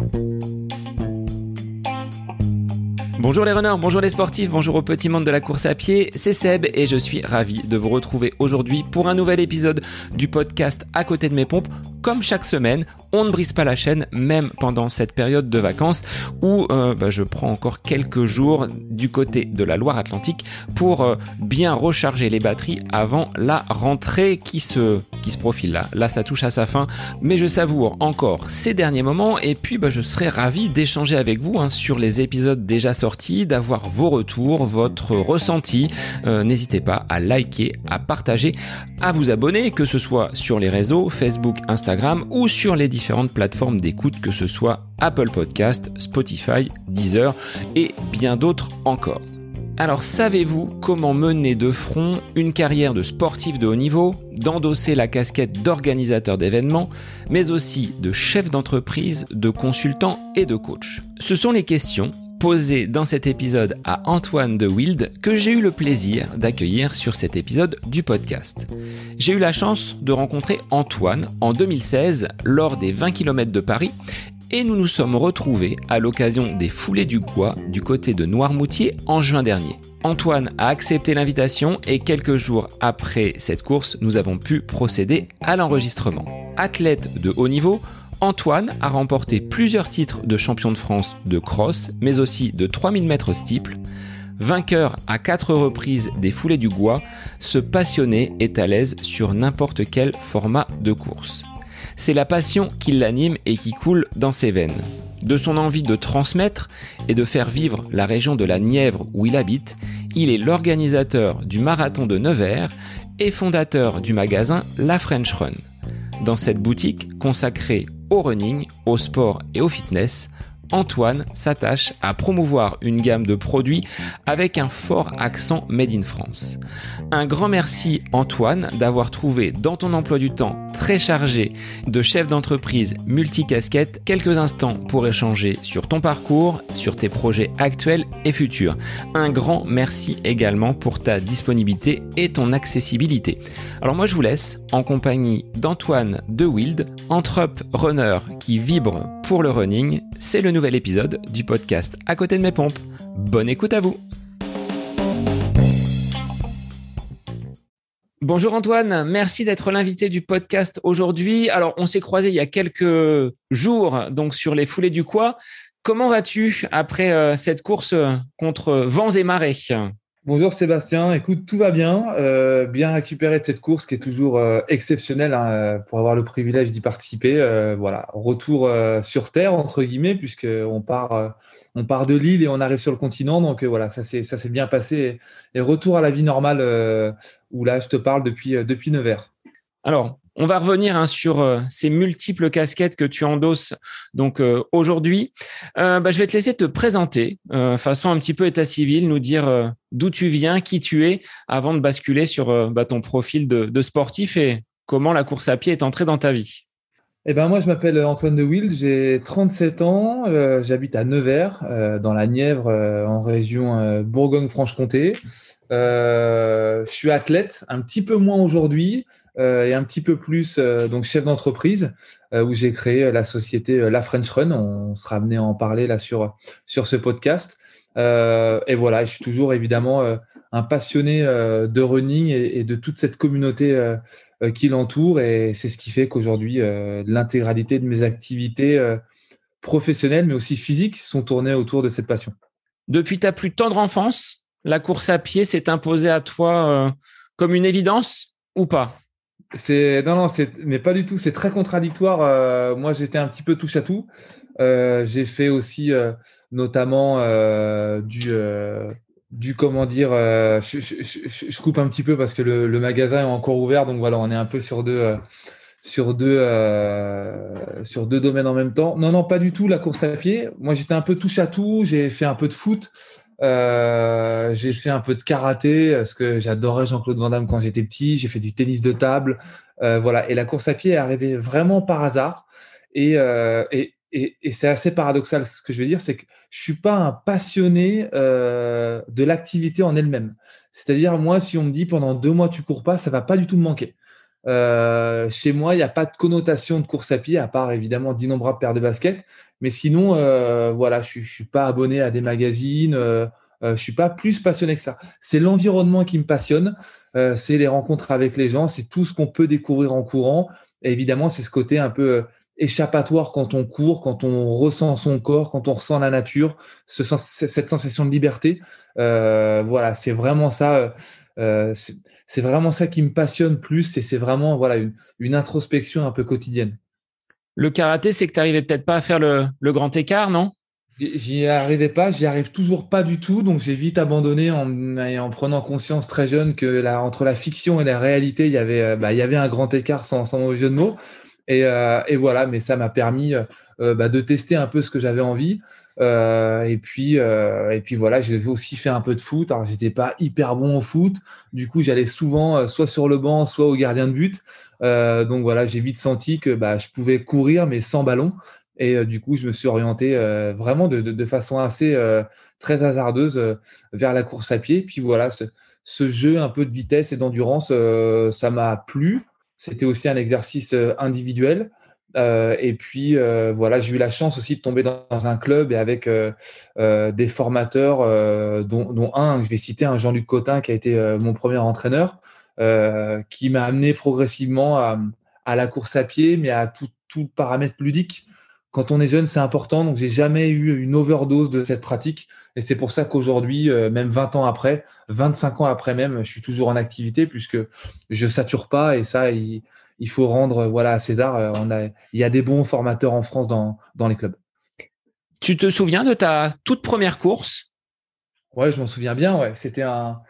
Bye. Bonjour les runners, bonjour les sportifs, bonjour au petit monde de la course à pied, c'est Seb et je suis ravi de vous retrouver aujourd'hui pour un nouvel épisode du podcast À côté de mes pompes. Comme chaque semaine, on ne brise pas la chaîne, même pendant cette période de vacances où euh, bah, je prends encore quelques jours du côté de la Loire-Atlantique pour euh, bien recharger les batteries avant la rentrée qui se, profile là. Là, ça touche à sa fin, mais je savoure encore ces derniers moments et puis bah, je serai ravi d'échanger avec vous hein, sur les épisodes déjà sortis d'avoir vos retours, votre ressenti. Euh, n'hésitez pas à liker, à partager, à vous abonner, que ce soit sur les réseaux Facebook, Instagram ou sur les différentes plateformes d'écoute, que ce soit Apple Podcast, Spotify, Deezer et bien d'autres encore. Alors savez-vous comment mener de front une carrière de sportif de haut niveau, d'endosser la casquette d'organisateur d'événements, mais aussi de chef d'entreprise, de consultant et de coach? Ce sont les questions posé dans cet épisode à Antoine de Wild que j'ai eu le plaisir d'accueillir sur cet épisode du podcast. J'ai eu la chance de rencontrer Antoine en 2016 lors des 20 km de Paris et nous nous sommes retrouvés à l'occasion des foulées du Gois du côté de Noirmoutier en juin dernier. Antoine a accepté l'invitation et quelques jours après cette course, nous avons pu procéder à l'enregistrement. Athlète de haut niveau, Antoine a remporté plusieurs titres de champion de France de cross, mais aussi de 3000 mètres steeple. Vainqueur à quatre reprises des foulées du Gois, ce passionné est à l'aise sur n'importe quel format de course. C'est la passion qui l'anime et qui coule dans ses veines. De son envie de transmettre et de faire vivre la région de la Nièvre où il habite, il est l'organisateur du marathon de Nevers et fondateur du magasin La French Run. Dans cette boutique consacrée au running, au sport et au fitness, Antoine s'attache à promouvoir une gamme de produits avec un fort accent Made in France. Un grand merci Antoine d'avoir trouvé dans ton emploi du temps très chargé de chef d'entreprise multicasquette quelques instants pour échanger sur ton parcours, sur tes projets actuels et futurs. Un grand merci également pour ta disponibilité et ton accessibilité. Alors moi je vous laisse en compagnie d'Antoine De Wild, entrep runner qui vibre pour le running. C'est le épisode du podcast À côté de mes pompes. Bonne écoute à vous. Bonjour Antoine, merci d'être l'invité du podcast aujourd'hui. Alors, on s'est croisé il y a quelques jours donc sur les foulées du Quoi. Comment vas-tu après euh, cette course contre vents et marées? Bonjour Sébastien, écoute, tout va bien, euh, bien récupéré de cette course qui est toujours euh, exceptionnelle hein, pour avoir le privilège d'y participer. voilà, retour sur terre entre guillemets puisque on part, on part de l'île et on arrive sur le continent, donc voilà, ça s'est bien passé et retour à la vie normale où là, je te parle depuis, euh, depuis Nevers. Alors, on va revenir hein, sur euh, ces multiples casquettes que tu endosses donc euh, aujourd'hui. Bah, je vais te laisser te présenter façon un petit peu état civil, nous dire d'où tu viens, qui tu es, avant de basculer sur bah, ton profil de, sportif et comment la course à pied est entrée dans ta vie. Eh ben moi, je m'appelle Antoine de Wild, j'ai 37 ans, j'habite à Nevers, dans la Nièvre, en région Bourgogne-Franche-Comté. Euh, je suis athlète, un petit peu moins aujourd'hui euh, et un petit peu plus euh, donc chef d'entreprise où j'ai créé la société La French Run. On sera amené à en parler là sur sur ce podcast. et voilà, je suis toujours évidemment un passionné de running et, de toute cette communauté qui l'entoure. Et c'est ce qui fait qu'aujourd'hui, l'intégralité de mes activités professionnelles, mais aussi physiques, sont tournées autour de cette passion. Depuis ta plus tendre enfance, la course à pied s'est imposée à toi euh, comme une évidence ou pas? C'est non non, mais pas du tout. C'est très contradictoire. Euh, moi, j'étais un petit peu touche à tout. Euh, j'ai fait aussi notamment du du comment dire. Je, coupe un petit peu parce que le, le, magasin est encore ouvert, donc voilà, on est un peu sur deux sur deux sur deux domaines en même temps. Non non, pas du tout la course à pied. Moi, j'étais un peu touche à tout. J'ai fait un peu de foot. Euh, j'ai fait un peu de karaté parce que j'adorais Jean-Claude Van Damme quand j'étais petit. J'ai fait du tennis de table. Euh, voilà. Et la course à pied est arrivée vraiment par hasard. Et, euh, et, et, et c'est assez paradoxal. Ce que je veux dire, c'est que je suis pas un passionné euh, de l'activité en elle-même. C'est-à-dire, moi, si on me dit pendant deux mois tu cours pas, ça va pas du tout me manquer. Chez moi, il n'y a pas de connotation de course à pied, à part évidemment d'innombrables paires de baskets. Mais sinon, voilà, je ne suis pas abonné à des magazines. je ne suis pas plus passionné que ça. C'est l'environnement qui me passionne. c'est les rencontres avec les gens. C'est tout ce qu'on peut découvrir en courant. Et évidemment, c'est ce côté un peu échappatoire quand on court, quand on ressent son corps, quand on ressent la nature, ce, cette sensation de liberté. Euh, voilà, c'est vraiment ça. Euh, euh, c'est vraiment ça qui me passionne plus et c'est vraiment voilà une, introspection un peu quotidienne. Le karaté, c'est que tu n'arrivais peut-être pas à faire le, grand écart, non? J'y arrivais pas, j'y arrive toujours pas du tout, donc j'ai vite abandonné en, en, prenant conscience très jeune que là, entre la fiction et la réalité, il y avait, bah, il y avait un grand écart sans, sans mauvais jeu de mots. Euh, et, voilà, mais ça m'a permis euh, euh, bah, de tester un peu ce que j'avais envie. Et puis, et puis voilà, j'ai aussi fait un peu de foot. Alors, j'étais pas hyper bon au foot. Du coup, j'allais souvent soit sur le banc, soit au gardien de but. donc voilà, j'ai vite senti que bah, je pouvais courir, mais sans ballon. Et du coup, je me suis orienté vraiment de, façon assez très hasardeuse vers la course à pied. Puis voilà, ce jeu un peu de vitesse et d'endurance, ça m'a plu. C'était aussi un exercice euh, individuel. Euh, et puis euh, voilà, j'ai eu la chance aussi de tomber dans, un club et avec des formateurs, dont, un, je vais citer un Jean-Luc Cotin qui a été mon premier entraîneur, qui m'a amené progressivement à, la course à pied, mais à tout, tout paramètre ludique. Quand on est jeune, c'est important. Donc j'ai jamais eu une overdose de cette pratique. Et c'est pour ça qu'aujourd'hui, euh, même 20 ans après, 25 ans après même, je suis toujours en activité puisque je sature pas. Et ça, il, faut rendre voilà, à César. Euh, on a, il y a des bons formateurs en France dans, dans les clubs. Tu te souviens de ta toute première course? Ouais, je m'en souviens bien. Ouais. C'était un,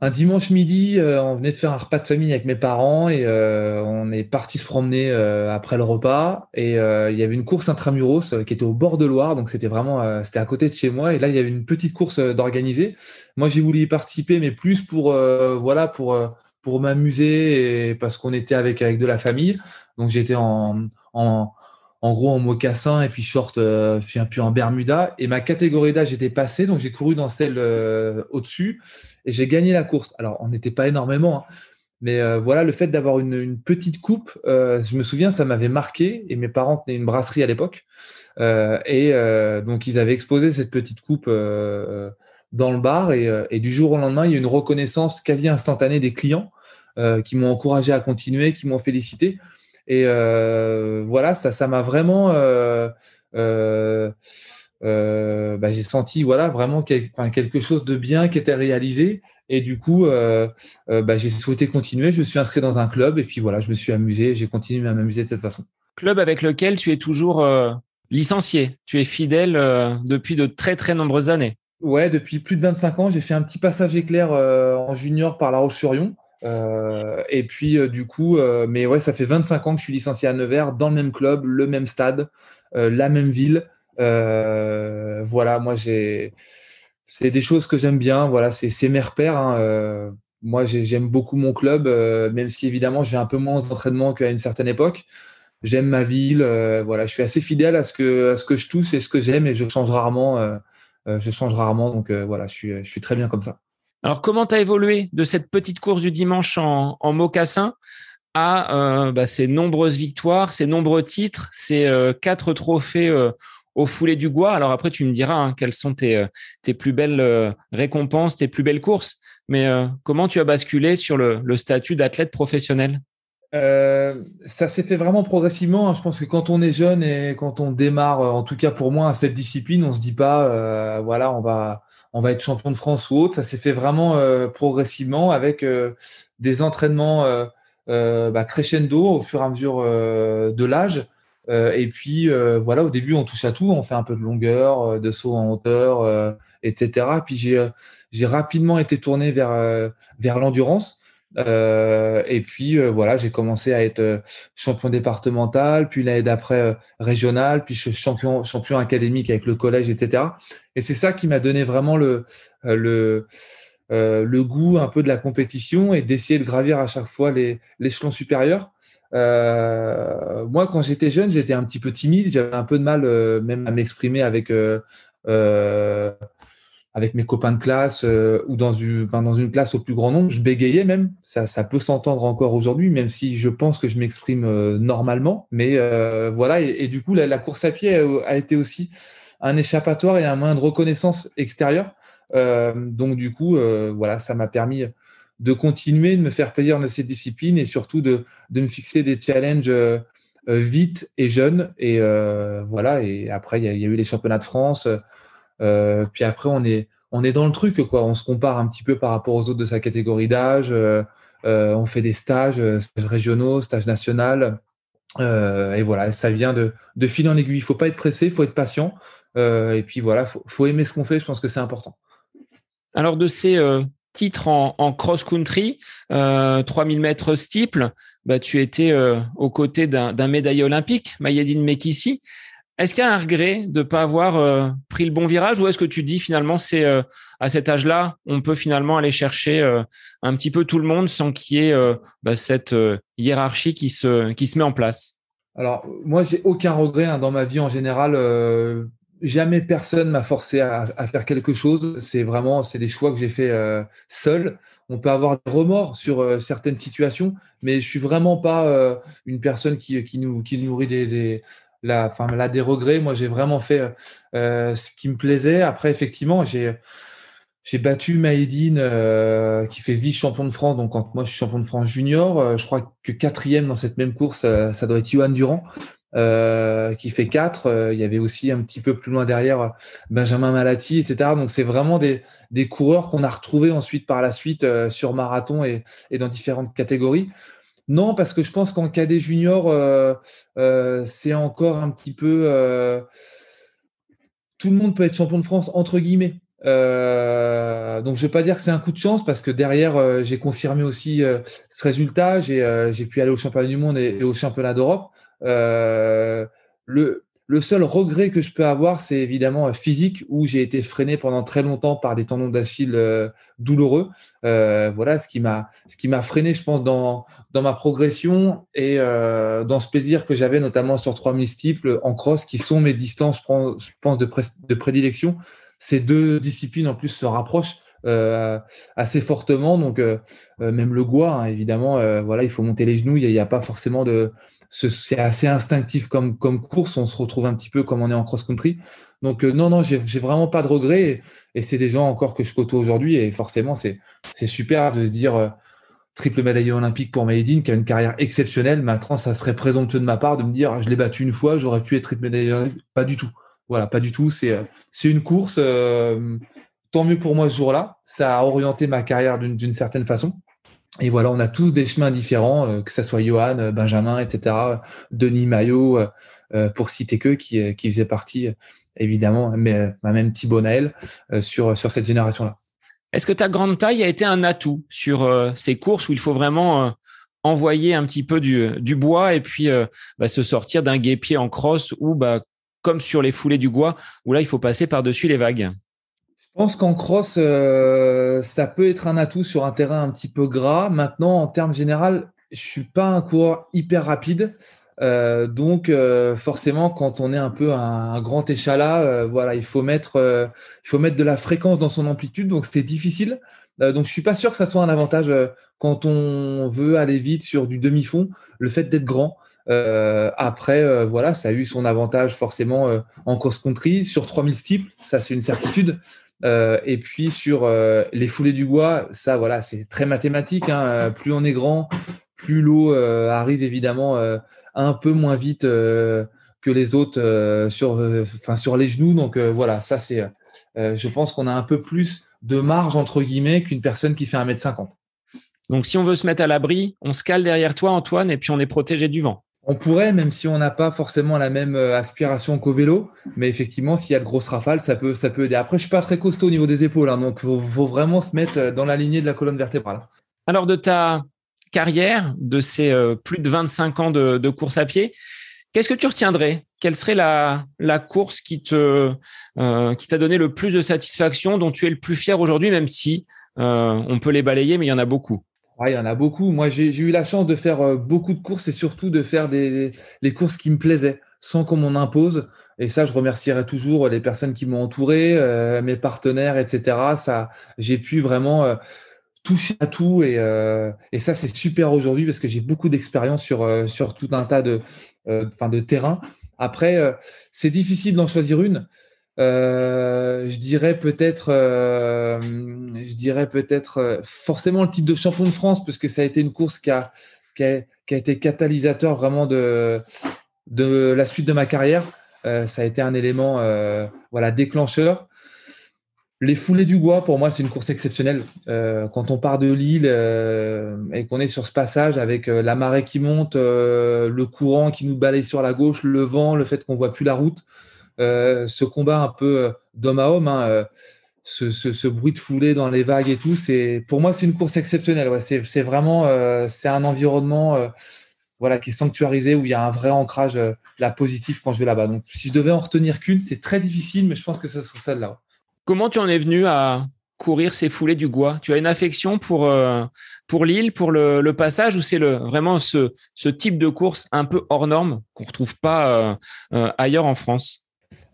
un dimanche midi, euh, on venait de faire un repas de famille avec mes parents et euh, on est parti se promener euh, après le repas. Et il y avait une course intramuros qui était au bord de Loire, donc c'était vraiment, c'était à côté de chez moi. Et là, il y avait une petite course d'organiser. Moi, j'ai voulu y participer, mais plus pour, voilà, pour pour m'amuser et parce qu'on était avec de la famille. Donc j'étais en, en gros en mocassin et puis short, puis en Bermuda. Et ma catégorie d'âge était passée, donc j'ai couru dans celle au-dessus et j'ai gagné la course. Alors, on n'était pas énormément, hein. mais euh, voilà, le fait d'avoir une, petite coupe, euh, je me souviens, ça m'avait marqué. Et mes parents tenaient une brasserie à l'époque. Euh, et donc, ils avaient exposé cette petite coupe dans le bar. Et, du jour au lendemain, il y a une reconnaissance quasi instantanée des clients qui m'ont encouragé à continuer, qui m'ont félicité. Et voilà, ça, ça m'a vraiment euh, bah, j'ai senti voilà vraiment quelque chose de bien qui était réalisé. Et du coup euh, euh, bah, j'ai souhaité continuer. Je me suis inscrit dans un club et puis voilà je me suis amusé. J'ai continué à m'amuser de cette façon. Club avec lequel tu es toujours licencié. Tu es fidèle depuis de très très nombreuses années ouais depuis plus de 25 ans j'ai fait un petit passage éclair en junior par La Roche-sur-Yon et puis du coup, mais ouais, ça fait 25 ans que je suis licencié à Nevers, dans le même club, le même stade, la même ville. Euh, voilà, moi j'ai, c'est des choses que j'aime bien. Voilà, c'est mes repères. Hein, euh, moi, j'aime beaucoup mon club, euh, même si évidemment j'ai un peu moins d'entraînement qu'à une certaine époque. J'aime ma ville. voilà, je suis assez fidèle à ce que à ce que je touche et ce que j'aime et je change rarement. Je change rarement, donc voilà, je suis, très bien comme ça. Alors, comment tu évolué de cette petite course du dimanche en, en mocassin à bah, ces nombreuses victoires, ces nombreux titres, ces quatre trophées au foulé du Gois? Alors après, tu me diras hein, quelles sont tes, euh, plus belles euh, récompenses, tes plus belles courses. Mais euh, comment tu as basculé sur le, statut d'athlète professionnel? Ça s'est fait vraiment progressivement. Hein. Je pense que quand on est jeune et quand on démarre, en tout cas pour moi, cette discipline, on se dit pas, voilà, on va, on va être champion de France ou autre. Ça s'est fait vraiment progressivement avec des entraînements bah, crescendo au fur et à mesure de l'âge. Euh, et puis euh, voilà, au début, on touche à tout, on fait un peu de longueur, euh, de saut en hauteur, etc. Puis j'ai rapidement été tourné vers vers l'endurance. Et puis voilà, j'ai commencé à être champion départemental, puis l'année d'après régional, puis champion champion académique avec le collège, etc. Et c'est ça qui m'a donné vraiment le le goût un peu de la compétition et d'essayer de gravir à chaque fois l'échelon supérieur. Euh, moi, quand j'étais jeune, j'étais un petit peu timide. J'avais un peu de mal euh, même à m'exprimer avec, euh, avec mes copains de classe ou dans une, classe au plus grand nombre, je bégayais même. Ça, peut s'entendre encore aujourd'hui, même si je pense que je m'exprime normalement. Mais voilà, et, du coup, la, course à pied a, été aussi un échappatoire et un moyen de reconnaissance extérieure. donc du coup, voilà, ça m'a permis de continuer de me faire plaisir dans cette discipline et surtout de, me fixer des challenges euh, vite et jeune. Et euh, voilà. Et après, il y, a eu les championnats de France. Euh, puis après, on est, on est dans le truc, quoi. On se compare un petit peu par rapport aux autres de sa catégorie d'âge. on fait des stages, stages régionaux, stages nationaux. et voilà, ça vient de, de fil en aiguille. Il faut pas être pressé, il faut être patient. et puis voilà, faut, faut aimer ce qu'on fait. Je pense que c'est important. Alors de ces titre en, cross-country, 3000 mètres steeple, bah, tu étais euh, aux côtés d'un médaillé olympique, Mayedine Mekissi. Est-ce qu'il y a un regret de ne pas avoir euh, pris le bon virage ou est-ce que tu dis finalement c'est euh, à cet âge-là, on peut finalement aller chercher un petit peu tout le monde sans qu'il y ait bah, cette hiérarchie qui se, met en place? Alors moi, j'ai aucun regret hein, dans ma vie en général jamais personne m'a forcé à, faire quelque chose. C'est vraiment, des choix que j'ai fait euh, seul. On peut avoir des remords sur euh, certaines situations, mais je suis vraiment pas euh, une personne qui, nous, qui nourrit des la, enfin, là, des regrets. Moi, j'ai vraiment fait ce qui me plaisait. Après, effectivement, j'ai battu Maïdine qui fait vice-champion de France. Donc, quand moi je suis champion de France junior, je crois que quatrième dans cette même course, ça doit être Johan Durand. Euh, qui fait 4. Euh, il y avait aussi un petit peu plus loin derrière Benjamin Malati, etc. Donc c'est vraiment des, coureurs qu'on a retrouvés ensuite par la suite euh, sur marathon et, dans différentes catégories. Non, parce que je pense qu'en cadet junior, c'est encore un petit peu... tout le monde peut être champion de France, entre guillemets. Euh, donc je ne vais pas dire que c'est un coup de chance parce que derrière j'ai confirmé aussi ce résultat. J'ai pu aller au championnat du monde et au championnat d'Europe. Euh, le seul regret que je peux avoir, c'est évidemment physique, où j'ai été freiné pendant très longtemps par des tendons d'Achille euh, douloureux. Euh, voilà ce qui m'a ce qui m'a freiné, je pense, dans dans ma progression et euh, dans ce plaisir que j'avais, notamment sur 3000 steeples en cross, qui sont mes distances, je pense, de, de prédilection. Ces deux disciplines en plus se rapprochent. Euh, assez fortement. Donc, euh, même le goût, hein, évidemment, voilà, il faut monter les genoux. Il n'y a, a, pas forcément de, c'est assez instinctif comme, course. On se retrouve un petit peu comme on est en cross-country. Donc, euh, non, non, j'ai vraiment pas de regrets. Et, c'est des gens encore que je côtoie aujourd'hui. Et forcément, c'est super de se dire euh, triple médaillé olympique pour Maïdine, qui a une carrière exceptionnelle. Maintenant, ça serait présomptueux de ma part de me dire je l'ai battu une fois, j'aurais pu être triple médaillé olympique. Pas du tout. Voilà, pas du tout. C'est euh, une course. tant mieux pour moi ce jour-là. Ça a orienté ma carrière d'une certaine façon. Et voilà, on a tous des chemins différents, euh, que ce soit Johan, euh, Benjamin, etc., Denis Maillot, euh, pour citer que, qui, qui faisait partie, évidemment, mais même Thibaut Naël, sur, cette génération-là. Est-ce que ta grande taille a été un atout sur ces courses où il faut vraiment envoyer un petit peu du, du bois et puis bah, se sortir d'un guépier en crosse ou bah, comme sur les foulées du bois, où là, il faut passer par-dessus les vagues? Je pense qu'en cross, euh, ça peut être un atout sur un terrain un petit peu gras. Maintenant, en termes général, je suis pas un coureur hyper rapide. Euh, donc euh, forcément, quand on est un peu un, grand échalas, voilà, il faut mettre, il faut mettre de la fréquence dans son amplitude. Donc c'est difficile. donc je suis pas sûr que ça soit un avantage quand on veut aller vite sur du demi-fond. Le fait d'être grand. après, voilà, ça a eu son avantage forcément en cross-country sur 3000 steeples, ça c'est une certitude. Euh, et puis sur euh, les foulées du bois, ça voilà, c'est très mathématique. Hein. Euh, plus on est grand, plus l'eau arrive évidemment un peu moins vite que les autres sur, sur les genoux. Donc voilà, ça c'est, je pense qu'on a un peu plus de marge entre guillemets qu'une personne qui fait 1m50. Donc si on veut se mettre à l'abri, on se cale derrière toi Antoine et puis on est protégé du vent. On pourrait, même si on n'a pas forcément la même euh, aspiration qu'au vélo, mais effectivement, s'il y a de grosses rafales, ça peut, ça peut aider. Après, je suis pas très costaud au niveau des épaules, hein, donc il faut, vraiment se mettre euh, dans la lignée de la colonne vertébrale. Alors, de ta carrière, de ces euh, plus de 25 ans de, course à pied, qu'est-ce que tu retiendrais? Quelle serait la, course qui t'a donné le plus de satisfaction, dont tu es le plus fier aujourd'hui, même si on peut les balayer, mais il y en a beaucoup? Il y en a beaucoup. Moi, j'ai eu la chance de faire beaucoup de courses et surtout de faire des, les courses qui me plaisaient sans qu'on m'en impose. Et ça, je remercierai toujours les personnes qui m'ont entouré, mes partenaires, etc. Ça, j'ai pu vraiment toucher à tout et, et ça, c'est super aujourd'hui parce que j'ai beaucoup d'expérience sur, sur tout un tas de, de terrains. Après, c'est difficile d'en choisir une. Euh, je dirais peut-être, euh, peut-être euh, forcément le titre de champion de France parce que ça a été une course qui a, été catalysateur vraiment de, de la suite de ma carrière. ça a été un élément voilà déclencheur. Les foulées du bois, pour moi, c'est une course exceptionnelle. quand on part de Lille et qu'on est sur ce passage avec la marée qui monte, le courant qui nous balaye sur la gauche, le vent, le fait qu'on voit plus la route, ce combat un peu euh, d'homme à homme, hein, euh, ce, bruit de foulée dans les vagues et tout, c'est pour moi c'est une course exceptionnelle. C'est vraiment c'est un environnement voilà qui est sanctuarisé où il y a un vrai ancrage la positif quand je vais là-bas. Donc si je devais en retenir qu'une, c'est très difficile, mais je pense que ce serait celle-là. Comment tu en es venu à courir ces foulées du Gois? Tu as une affection pour, pour l'île, pour le, passage, ou c'est le, vraiment ce, ce, type de course un peu hors norme qu'on retrouve pas ailleurs en France?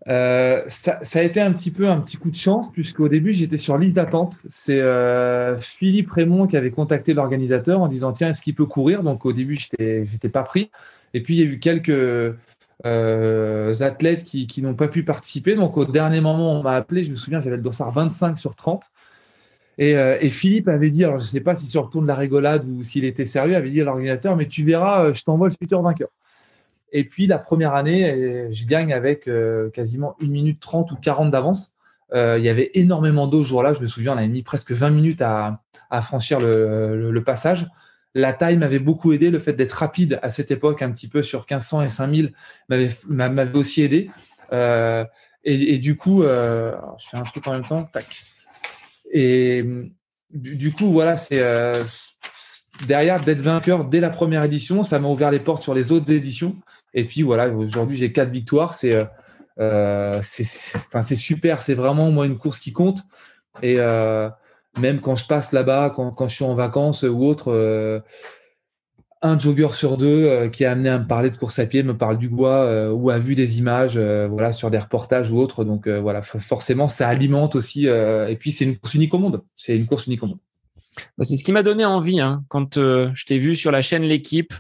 Euh, ça, a été un petit peu un petit coup de chance, puisqu'au début, j'étais sur liste d'attente. C'est euh, Philippe Raymond qui avait contacté l'organisateur en disant Tiens, est-ce qu'il peut courir? Donc, au début, je n'étais pas pris. Et puis, il y a eu quelques euh, athlètes qui, n'ont pas pu participer. Donc, au dernier moment, on m'a appelé. Je me souviens, j'avais le dossard 25 sur 30. Et, Philippe avait dit, alors je ne sais pas si sur le ton de la rigolade ou s'il était sérieux, avait dit à l'organisateur, mais tu verras, je t'envoie le futur vainqueur. Et puis la première année, je gagne avec euh, quasiment 1 minute 30 ou 40 d'avance. Euh, il y avait énormément d'eau ce jour-là. Je me souviens, on avait mis presque 20 minutes à, franchir le, passage. La taille m'avait beaucoup aidé. Le fait d'être rapide à cette époque, un petit peu sur 1500 et 5000, m'avait aussi aidé. Euh, et, du coup, je fais un truc en même temps. Tac. Et du, du coup, voilà, c'est derrière d'être vainqueur dès la première édition, ça m'a ouvert les portes sur les autres éditions. Et puis voilà, aujourd'hui j'ai quatre victoires. C'est euh, euh c'est super. C'est vraiment moi une course qui compte. Et euh, même quand je passe là-bas, quand, quand, je suis en vacances ou autre, un jogger sur deux qui est amené à me parler de course à pied me parle du bois ou a vu des images voilà, sur des reportages ou autres. Donc voilà, forcément, ça alimente aussi. et puis c'est une course unique au monde. C'est une course unique au monde. Bah, c'est ce qui m'a donné envie hein. quand je t'ai vu sur la chaîne L'équipe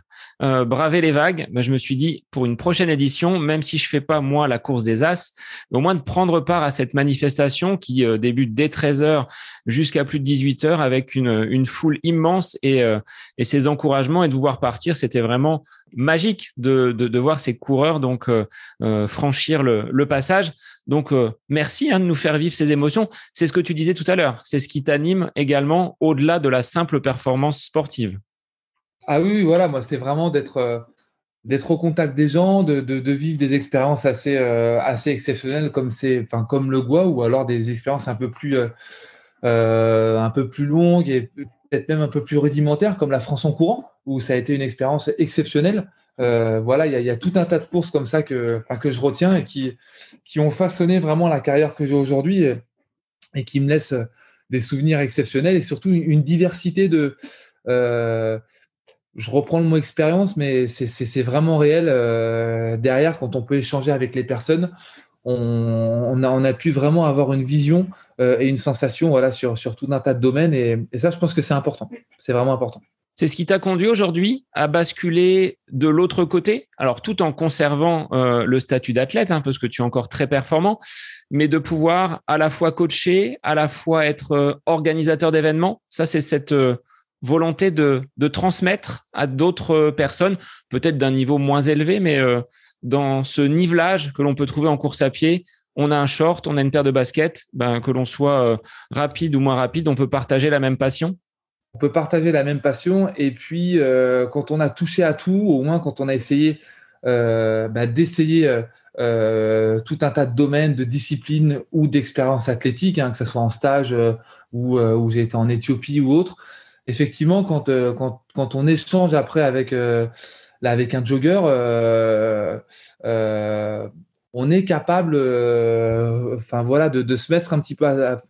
euh, braver les vagues, ben, je me suis dit pour une prochaine édition, même si je fais pas moi la course des As, au moins de prendre part à cette manifestation qui euh, débute dès 13 h jusqu'à plus de 18 h avec une, foule immense et, euh, et ces encouragements et de vous voir partir, c'était vraiment magique de, voir ces coureurs donc euh, franchir le, passage. Donc merci hein, de nous faire vivre ces émotions. C'est ce que tu disais tout à l'heure. C'est ce qui t'anime également au-delà de la simple performance sportive. Ah oui, voilà, moi, c'est vraiment d'être euh, d'être au contact des gens, de, vivre des expériences assez, euh, assez exceptionnelles comme, comme le Goa ou alors des expériences un peu plus, euh, un peu plus longues et peut-être même un peu plus rudimentaires comme la France en courant où ça a été une expérience exceptionnelle. Voilà, il y, a tout un tas de courses comme ça que, que je retiens et qui, qui ont façonné vraiment la carrière que j'ai aujourd'hui et, qui me laissent des souvenirs exceptionnels et surtout une, diversité de je reprends le mot expérience, mais c'est vraiment réel. Euh, derrière, quand on peut échanger avec les personnes, on, a, pu vraiment avoir une vision euh, et une sensation voilà, sur, tout un tas de domaines. Et, ça, je pense que c'est important. C'est vraiment important. C'est ce qui t'a conduit aujourd'hui à basculer de l'autre côté, alors tout en conservant euh, le statut d'athlète, hein, parce que tu es encore très performant, mais de pouvoir à la fois coacher, à la fois être organisateur d'événements. Ça, c'est cette volonté de, transmettre à d'autres personnes, peut-être d'un niveau moins élevé, mais euh, dans ce nivelage que l'on peut trouver en course à pied, on a un short, on a une paire de baskets, ben, que l'on soit euh, rapide ou moins rapide, on peut partager la même passion. On peut partager la même passion et puis euh, quand on a touché à tout, au moins quand on a essayé ben, d'essayer tout un tas de domaines, de disciplines ou d'expériences athlétiques, hein, que ce soit en stage ou où j'ai été en Éthiopie ou autre, effectivement, quand, euh, on échange après avec, euh, un jogger, euh, on est capable voilà, de, se mettre un petit peu à,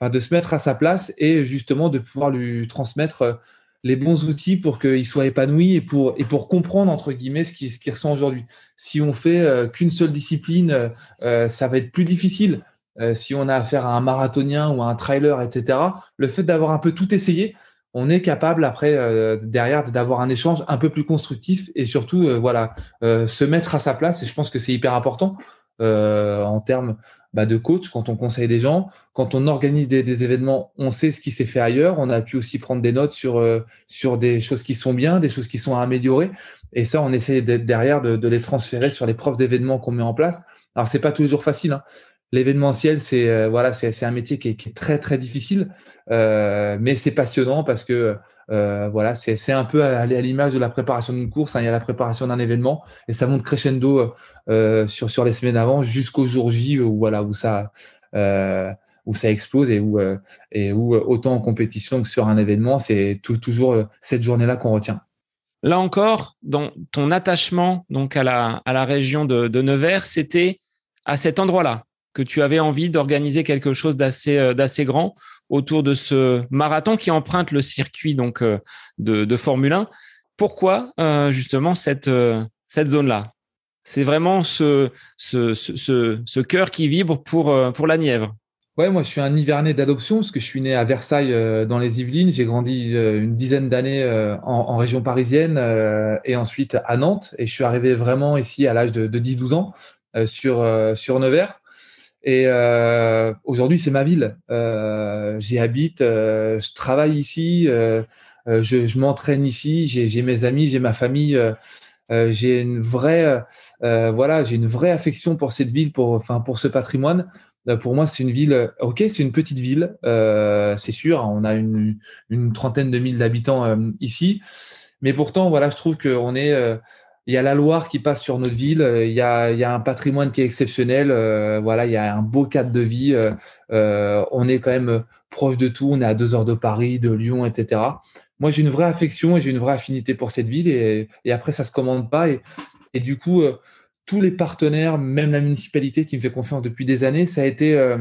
de se mettre à sa place et justement de pouvoir lui transmettre les bons outils pour qu'ils soient épanouis et pour, et pour comprendre, entre guillemets, ce qu'ils ce ressentent aujourd'hui. Si on fait euh, qu'une seule discipline, euh, ça va être plus difficile. Euh, si on a affaire à un marathonien ou à un trailer, etc., le fait d'avoir un peu tout essayé, on est capable après, derrière, d'avoir un échange un peu plus constructif et surtout, voilà, se mettre à sa place. Et je pense que c'est hyper important en termes bah, de coach, quand on conseille des gens, quand on organise des, événements, on sait ce qui s'est fait ailleurs. On a pu aussi prendre des notes sur, euh, sur des choses qui sont bien, des choses qui sont à améliorer. Et ça, on essaie d'être derrière de, les transférer sur les propres événements qu'on met en place. Alors, c'est pas toujours facile. Hein. L'événementiel, c'est euh, voilà, c'est un métier qui est, très très difficile, euh, mais c'est passionnant parce que euh, voilà, c'est un peu à, l'image de la préparation d'une course. Hein. il y a la préparation d'un événement et ça monte crescendo euh, sur, sur les semaines avant jusqu'au jour J où, voilà, où, ça, euh, où ça explose et où, et où autant en compétition que sur un événement, c'est toujours cette journée-là qu'on retient. Là encore, dans ton attachement donc à la, à la région de, de Nevers, c'était à cet endroit-là que tu avais envie d'organiser quelque chose d'assez grand autour de ce marathon qui emprunte le circuit donc euh, de, Formule 1. Pourquoi euh, justement cette, euh, cette zone-là? C'est vraiment ce, ce, ce, cœur qui vibre pour, pour la Nièvre. Ouais, moi je suis un Nivernais d'adoption parce que je suis né à Versailles dans les Yvelines. J'ai grandi une dizaine d'années en, région parisienne et ensuite à Nantes. Et je suis arrivé vraiment ici à l'âge de, de 10-12 ans sur, sur Nevers. Et euh, aujourd'hui, c'est ma ville. Euh, j'y habite, euh, je travaille ici, je, m'entraîne ici, j'ai mes amis, j'ai ma famille. j'ai une vraie, voilà, j'ai une vraie affection pour cette ville, pour, enfin, pour ce patrimoine. pour moi, c'est une ville. Ok, c'est une petite ville, c'est sûr. On a une, une trentaine de mille d'habitants ici, mais pourtant, voilà, je trouve qu'on est il y a la Loire qui passe sur notre ville, euh, il y a, un patrimoine qui est exceptionnel, euh, voilà, il y a un beau cadre de vie, euh, on est quand même proche de tout, on est à deux heures de Paris, de Lyon, etc. Moi, j'ai une vraie affection et j'ai une vraie affinité pour cette ville et, après, ça se commande pas et du coup, tous les partenaires, même la municipalité qui me fait confiance depuis des années, ça a été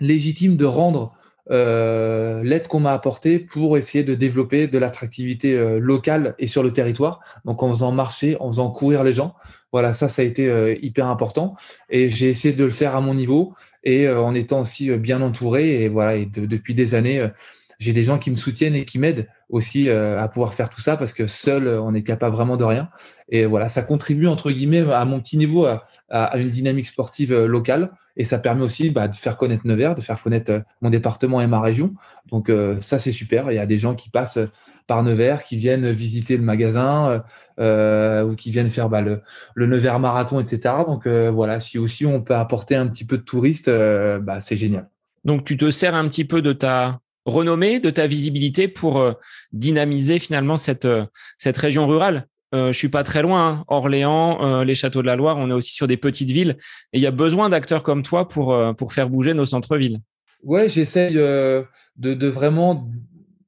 légitime de rendre euh, l'aide qu'on m'a apportée pour essayer de développer de l'attractivité euh, locale et sur le territoire. Donc en faisant marcher, en faisant courir les gens. Voilà, ça, ça a été euh, hyper important. Et j'ai essayé de le faire à mon niveau et en étant aussi bien entouré. Et voilà, et depuis des années, j'ai des gens qui me soutiennent et qui m'aident aussi à pouvoir faire tout ça parce que seul, on n'est capable vraiment de rien. Et voilà, ça contribue entre guillemets à mon petit niveau à une dynamique sportive locale. Et ça permet aussi bah, de faire connaître Nevers, de faire connaître euh, mon département et ma région. Donc euh, ça, c'est super. Il y a des gens qui passent par Nevers, qui viennent visiter le magasin euh, ou qui viennent faire bah, le, Nevers Marathon, etc. Donc voilà, si aussi on peut apporter un petit peu de touristes, bah, c'est génial. Donc tu te sers un petit peu de ta renommée, de ta visibilité pour dynamiser finalement cette, cette région rurale? euh, je suis pas très loin. Hein. Orléans, euh, les châteaux de la Loire, on est aussi sur des petites villes. Et il y a besoin d'acteurs comme toi pour, euh, pour faire bouger nos centres-villes. Ouais, j'essaye de, de, vraiment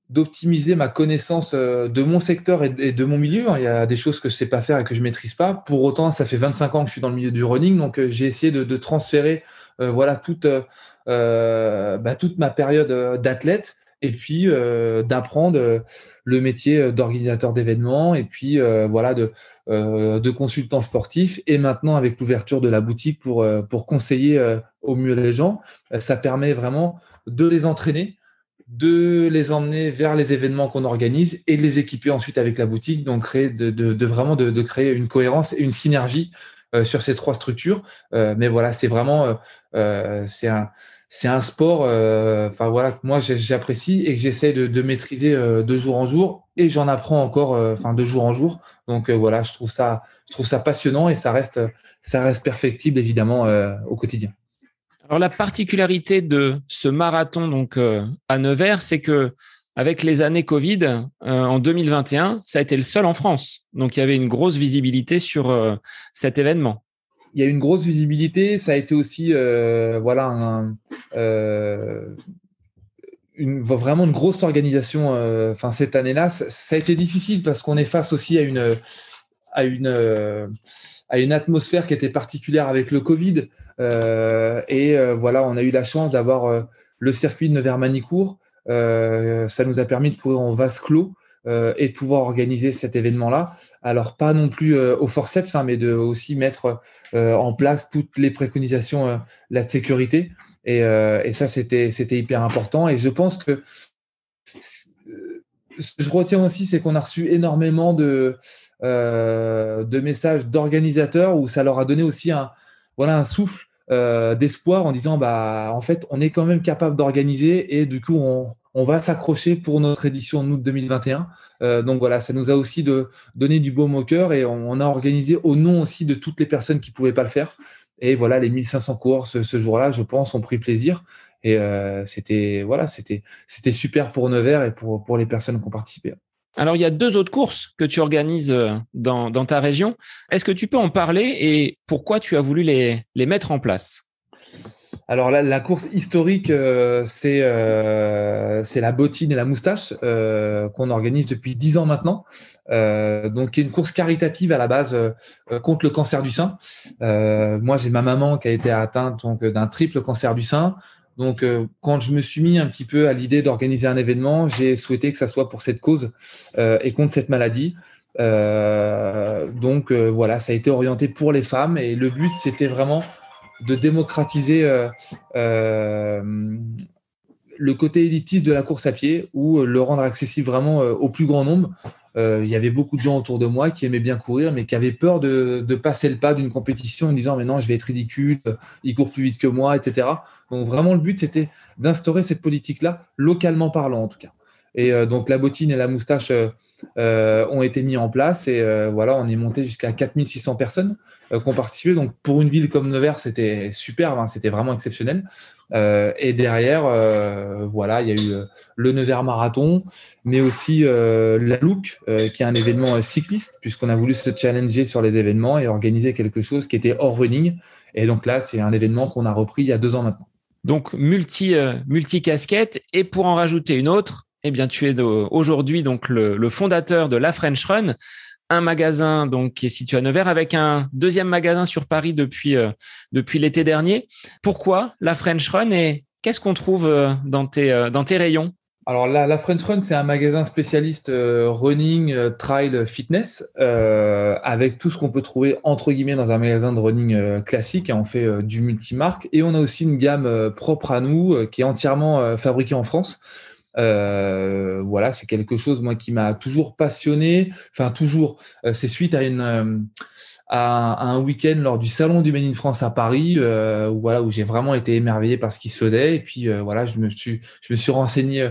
d'optimiser ma connaissance de mon secteur et de, mon milieu. Il y a des choses que je sais pas faire et que je maîtrise pas. Pour autant, ça fait 25 ans que je suis dans le milieu du running, donc j'ai essayé de, transférer voilà toute bah, toute ma période d'athlète et puis d'apprendre le métier euh, d'organisateur d'événements et puis euh, voilà de, euh, de consultant sportif et maintenant avec l'ouverture de la boutique pour, pour conseiller au mieux les gens, ça permet vraiment de les entraîner, de les emmener vers les événements qu'on organise et de les équiper ensuite avec la boutique, donc créer de, de, vraiment de, de, créer une cohérence et une synergie sur ces trois structures. mais voilà, c'est vraiment c'est un c'est un sport, euh, enfin voilà, moi j'apprécie et que j'essaie de, maîtriser euh, de jour en jour et j'en apprends encore, euh, de jour en jour. Donc voilà, je trouve ça, je ça passionnant et ça reste, ça perfectible évidemment au quotidien. Alors la particularité de ce marathon donc à Nevers, c'est que avec les années Covid en 2021, ça a été le seul en France. Donc il y avait une grosse visibilité sur cet événement il y a une grosse visibilité. Ça a été aussi, euh, voilà, euh, vraiment une grosse organisation. Euh, enfin, cette année-là, ça, a été difficile parce qu'on est face aussi à une, à une, à une atmosphère qui était particulière avec le Covid. et voilà, on a eu la chance d'avoir le circuit de Nevers-Manicourt. ça nous a permis de courir en vase clos. et de pouvoir organiser cet événement-là. Alors pas non plus au forceps, hein, mais de aussi mettre en place toutes les préconisations la sécurité. Et, et ça, c'était hyper important. Et je pense que ce que je retiens aussi, c'est qu'on a reçu énormément de, euh, messages d'organisateurs où ça leur a donné aussi un, un souffle euh, d'espoir en disant bah, en fait, on est quand même capable d'organiser et du coup, on, on va s'accrocher pour notre édition en août 2021. Euh, donc voilà, ça nous a aussi donné du beau au cœur et on, a organisé au nom aussi de toutes les personnes qui ne pouvaient pas le faire. Et voilà, les 1500 courses ce jour-là, je pense, ont pris plaisir. Et euh, c'était voilà, c'était super pour Nevers et pour les personnes qui ont participé. Alors, il y a deux autres courses que tu organises euh, dans, ta région. Est-ce que tu peux en parler et pourquoi tu as voulu les mettre en place? Alors la, course historique, euh, c'est c'est la bottine et la moustache qu'on organise depuis dix ans maintenant. donc, une course caritative à la base contre le cancer du sein. moi, j'ai ma maman qui a été atteinte donc d'un triple cancer du sein. Donc, euh, quand je me suis mis un petit peu à l'idée d'organiser un événement, j'ai souhaité que ça soit pour cette cause euh, et contre cette maladie. Euh, donc, voilà, ça a été orienté pour les femmes et le but, c'était vraiment de démocratiser le côté élitiste de la course à pied ou le rendre accessible vraiment au plus grand nombre. Euh, il y avait beaucoup de gens autour de moi qui aimaient bien courir, mais qui avaient peur de, passer le pas d'une compétition en disant mais non, je vais être ridicule, il court plus vite que moi, etc. Donc vraiment, le but, c'était d'instaurer cette politique-là, localement parlant en tout cas. Et euh, donc la bottine et la moustache euh, ont été mis en place et voilà, on est monté jusqu'à 4600 personnes qui ont participé. Donc pour une ville comme Nevers, c'était super, hein, c'était vraiment exceptionnel. Euh, et derrière, euh, voilà, il y a eu euh, le Nevers Marathon, mais aussi la Look, qui est un événement cycliste, puisqu'on a voulu se challenger sur les événements et organiser quelque chose qui était hors running. Et donc là, c'est un événement qu'on a repris il y a deux ans maintenant. Donc multi multi casquette. Et pour en rajouter une autre, eh bien, tu es aujourd'hui donc le, fondateur de la French Run un magasin donc qui est situé à Nevers avec un deuxième magasin sur Paris depuis euh, depuis l'été dernier. Pourquoi la French Run et qu'est-ce qu'on trouve euh, dans tes euh, dans tes rayons? Alors la, French Run, c'est un magasin spécialiste running, trail, fitness, avec tout ce qu'on peut trouver entre guillemets dans un magasin de running classique. on fait du multimarque et on a aussi une gamme propre à nous qui est entièrement fabriquée en France. Euh, voilà, c'est quelque chose moi qui m'a toujours passionné. Enfin toujours, euh, c'est suite à une euh, à, un week-end lors du salon du Made in France à Paris, où, voilà où j'ai vraiment été émerveillé par ce qui se faisait. Et puis voilà, je me suis je me suis renseigné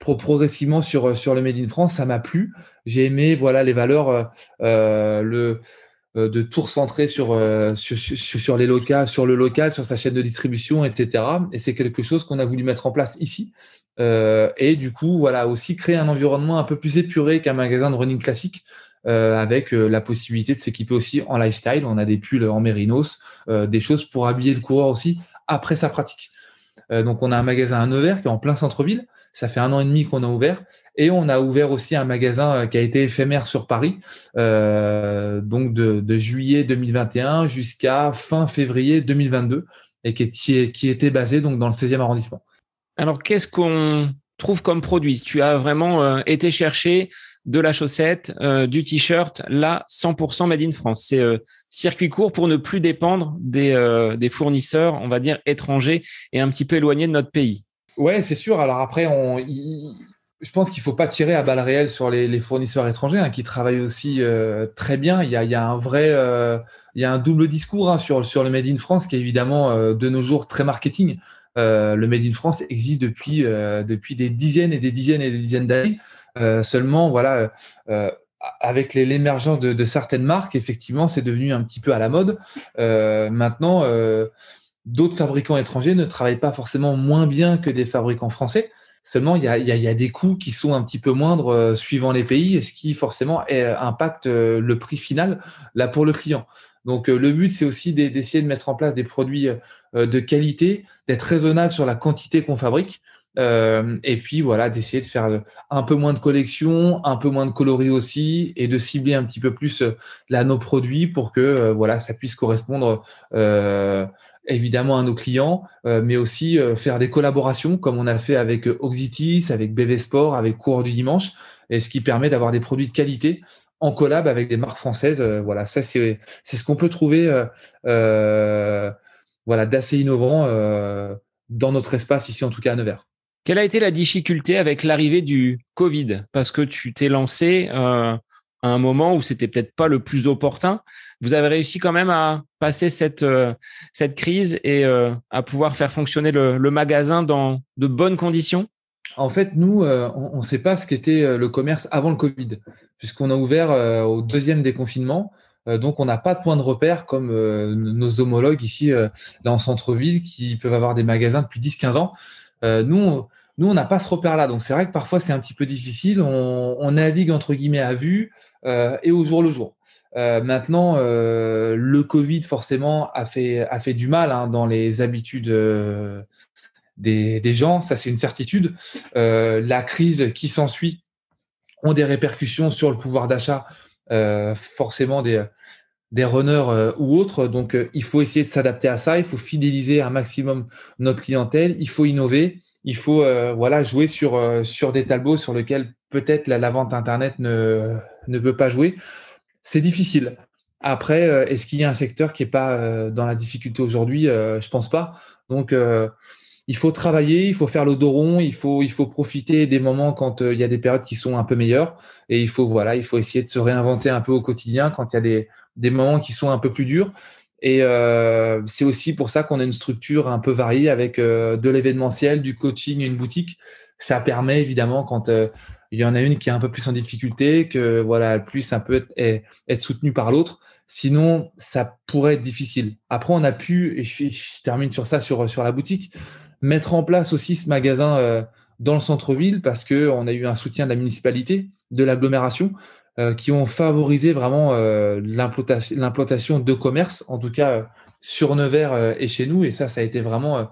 progressivement sur sur le Made in France. Ça m'a plu. J'ai aimé voilà les valeurs le de tout recentrer sur, sur, sur, les locales, sur le local, sur sa chaîne de distribution, etc. Et c'est quelque chose qu'on a voulu mettre en place ici. Euh, et du coup, voilà, aussi créer un environnement un peu plus épuré qu'un magasin de running classique. Euh, avec euh, la possibilité de s'équiper aussi en lifestyle. On a des pulls en mérinos, des choses pour habiller le coureur aussi après sa pratique. donc on a un magasin à Nevers qui est en plein centre-ville. Ça fait un an et demi qu'on a ouvert. Et on a ouvert aussi un magasin qui a été éphémère sur Paris, donc de, juillet 2021 jusqu'à fin février 2022, et qui, qui était basé donc dans le 16e arrondissement. Alors, qu'est-ce qu'on trouve comme produit? Tu as vraiment euh, été chercher de la chaussette, euh, du t-shirt, là, 100% made in France. C'est euh, circuit court pour ne plus dépendre des, fournisseurs, on va dire, étrangers et un petit peu éloignés de notre pays. Ouais, c'est sûr. Alors après, je pense qu'il ne faut pas tirer à balles réelles sur les, fournisseurs étrangers hein, qui travaillent aussi très bien. Il y, a, il y a, un vrai, il y a un double discours hein, sur, sur le Made in France qui est évidemment de nos jours très marketing. Euh, le Made in France existe depuis, euh, depuis des dizaines et des dizaines et des dizaines d'années. Euh, seulement, voilà, avec l'émergence de, certaines marques, effectivement, c'est devenu un petit peu à la mode. maintenant, d'autres fabricants étrangers ne travaillent pas forcément moins bien que des fabricants français. Seulement, il y a, des coûts qui sont un petit peu moindres suivant les pays, ce qui forcément impacte le prix final là pour le client. Donc le but, c'est aussi d'essayer de mettre en place des produits euh, de qualité, d'être raisonnable sur la quantité qu'on fabrique. Euh, et puis voilà, d'essayer de faire un peu moins de collection, un peu moins de coloris aussi, et de cibler un petit peu plus euh, nos produits pour que voilà ça puisse correspondre évidemment à nos clients, mais aussi faire des collaborations comme on a fait avec Oxitis, avec BV Sport, avec Coureur du dimanche, et ce qui permet d'avoir des produits de qualité en collab avec des marques françaises. voilà, ça c'est ce qu'on peut trouver voilà, d'assez innovant dans notre espace ici, en tout cas à Nevers. Quelle a été la difficulté avec l'arrivée du Covid? Parce que tu t'es lancé euh, à un moment où c'était peut-être pas le plus opportun. Vous avez réussi quand même à passer cette, euh, cette crise et euh, à pouvoir faire fonctionner le, magasin dans de bonnes conditions? En fait, nous, on ne sait pas ce qu'était le commerce avant le Covid, puisqu'on a ouvert au deuxième déconfinement. Donc, on n'a pas de point de repère comme nos homologues ici, là en centre-ville, qui peuvent avoir des magasins depuis 10-15 ans. nous, nous, on n'a pas ce repère-là. Donc, c'est vrai que parfois, c'est un petit peu difficile. On, navigue entre guillemets à vue euh, et au jour le jour. Euh, maintenant, euh, le Covid, forcément, a fait, a fait du mal hein, dans les habitudes des, gens. Ça, c'est une certitude. la crise qui s'ensuit ont des répercussions sur le pouvoir d'achat, forcément des, des runners ou autres. Donc, il faut essayer de s'adapter à ça. Il faut fidéliser un maximum notre clientèle. Il faut innover il faut euh, voilà jouer sur euh, des tableaux sur lesquels peut-être la, vente internet ne peut pas jouer. C'est difficile. Après, euh, est-ce qu'il y a un secteur qui est pas dans la difficulté aujourd'hui? Je pense pas. Donc il faut travailler, il faut faire le il faut, il faut profiter des moments quand il y a des périodes qui sont un peu meilleures. Et il faut, voilà, il faut essayer de se réinventer un peu au quotidien quand il y a des, des moments qui sont un peu plus durs. Et euh, c'est aussi pour ça qu'on a une structure un peu variée avec euh, de l'événementiel, du coaching, une boutique. Ça permet évidemment quand euh, il y en a une qui est un peu plus en difficulté, que voilà, plus un peu être, être soutenu par l'autre. Sinon, ça pourrait être difficile. Après, on a pu, et je, je, termine sur ça, sur, sur la boutique, mettre en place aussi ce magasin dans le centre-ville parce qu'on a eu un soutien de la municipalité, de l'agglomération. Euh, qui ont favorisé vraiment euh, l'implantation de commerce, en tout cas euh, sur Nevers et chez nous. Et ça, ça a été vraiment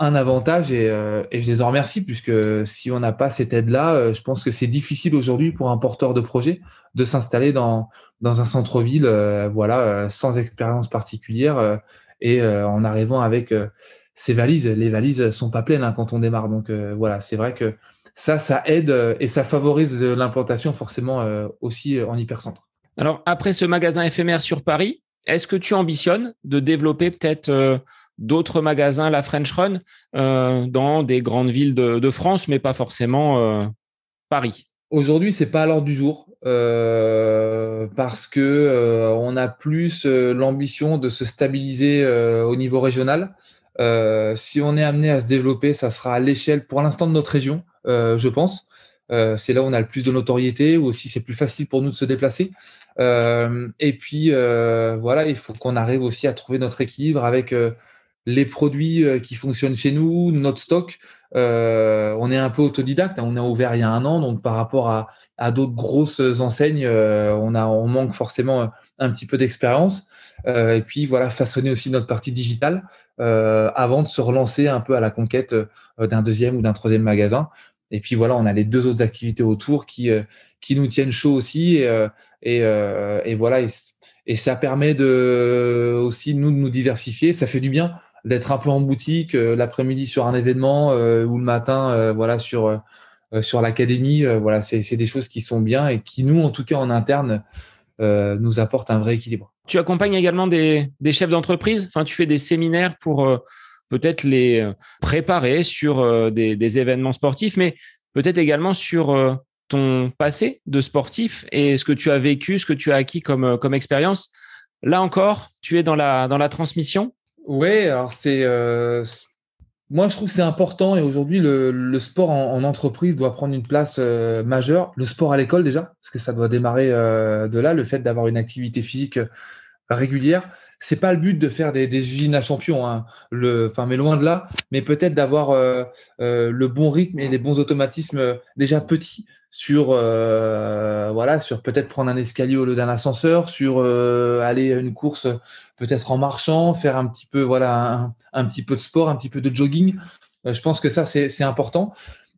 un avantage et, et, je les en remercie puisque si on n'a pas cette aide-là, je pense que c'est difficile aujourd'hui pour un porteur de projet de s'installer dans, dans un centre-ville, voilà, sans expérience particulière et en arrivant avec ses valises. Les valises sont pas pleines hein, quand on démarre, donc voilà, c'est vrai que ça, ça aide euh, et ça favorise l'implantation forcément euh, aussi euh, en hypercentre. Alors, après ce magasin éphémère sur Paris, est-ce que tu ambitionnes de développer peut-être d'autres magasins, la French Run, dans des grandes villes de, France, mais pas forcément Paris? Aujourd'hui, c'est pas à l'ordre du jour parce que on a plus l'ambition de se stabiliser au niveau régional. Si on est amené à se développer, ça sera à l'échelle, pour l'instant, de notre région. Euh, je pense. Euh, c'est là où on a le plus de notoriété, ou aussi c'est plus facile pour nous de se déplacer. Euh, et puis voilà, il faut qu'on arrive aussi à trouver notre équilibre avec les produits qui fonctionnent chez nous, notre stock. on est un peu autodidacte, hein. on a ouvert il y a un an, donc par rapport à, d'autres grosses enseignes, on manque forcément un petit peu d'expérience. Et puis voilà, façonner aussi notre partie digitale avant de se relancer un peu à la conquête d'un deuxième ou d'un troisième magasin. Et puis voilà, on a les deux autres activités autour qui, euh, qui nous tiennent chaud aussi. Et, euh, et, euh, et voilà, et, ça permet de, aussi nous de nous diversifier. Ça fait du bien d'être un peu en boutique l'après-midi sur un événement ou le matin voilà, sur, sur l'académie. voilà, c'est des choses qui sont bien et qui, nous, en tout cas en interne, nous apportent un vrai équilibre. Tu accompagnes également des, chefs d'entreprise? Enfin, tu fais des séminaires pour peut-être les euh, préparer sur euh, des, événements sportifs, mais peut-être également sur euh, ton passé de sportif et ce que tu as vécu, ce que tu as acquis comme, comme expérience. Là encore, tu es dans la, dans la transmission? Oui, alors c'est. Moi, je trouve que c'est important et aujourd'hui, le, sport en, entreprise doit prendre une place majeure. Le sport à l'école, déjà, parce que ça doit démarrer de là, le fait d'avoir une activité physique régulière c'est pas le but de faire des, usines à champions, hein. le, enfin, mais loin de là, mais peut-être d'avoir euh, euh, le bon rythme et les bons automatismes euh, déjà petits sur, voilà, sur peut-être prendre un escalier au lieu d'un ascenseur, sur aller à une course peut-être en marchant, faire un petit peu, voilà, un, petit peu de sport, un petit peu de jogging. je pense que ça c'est important.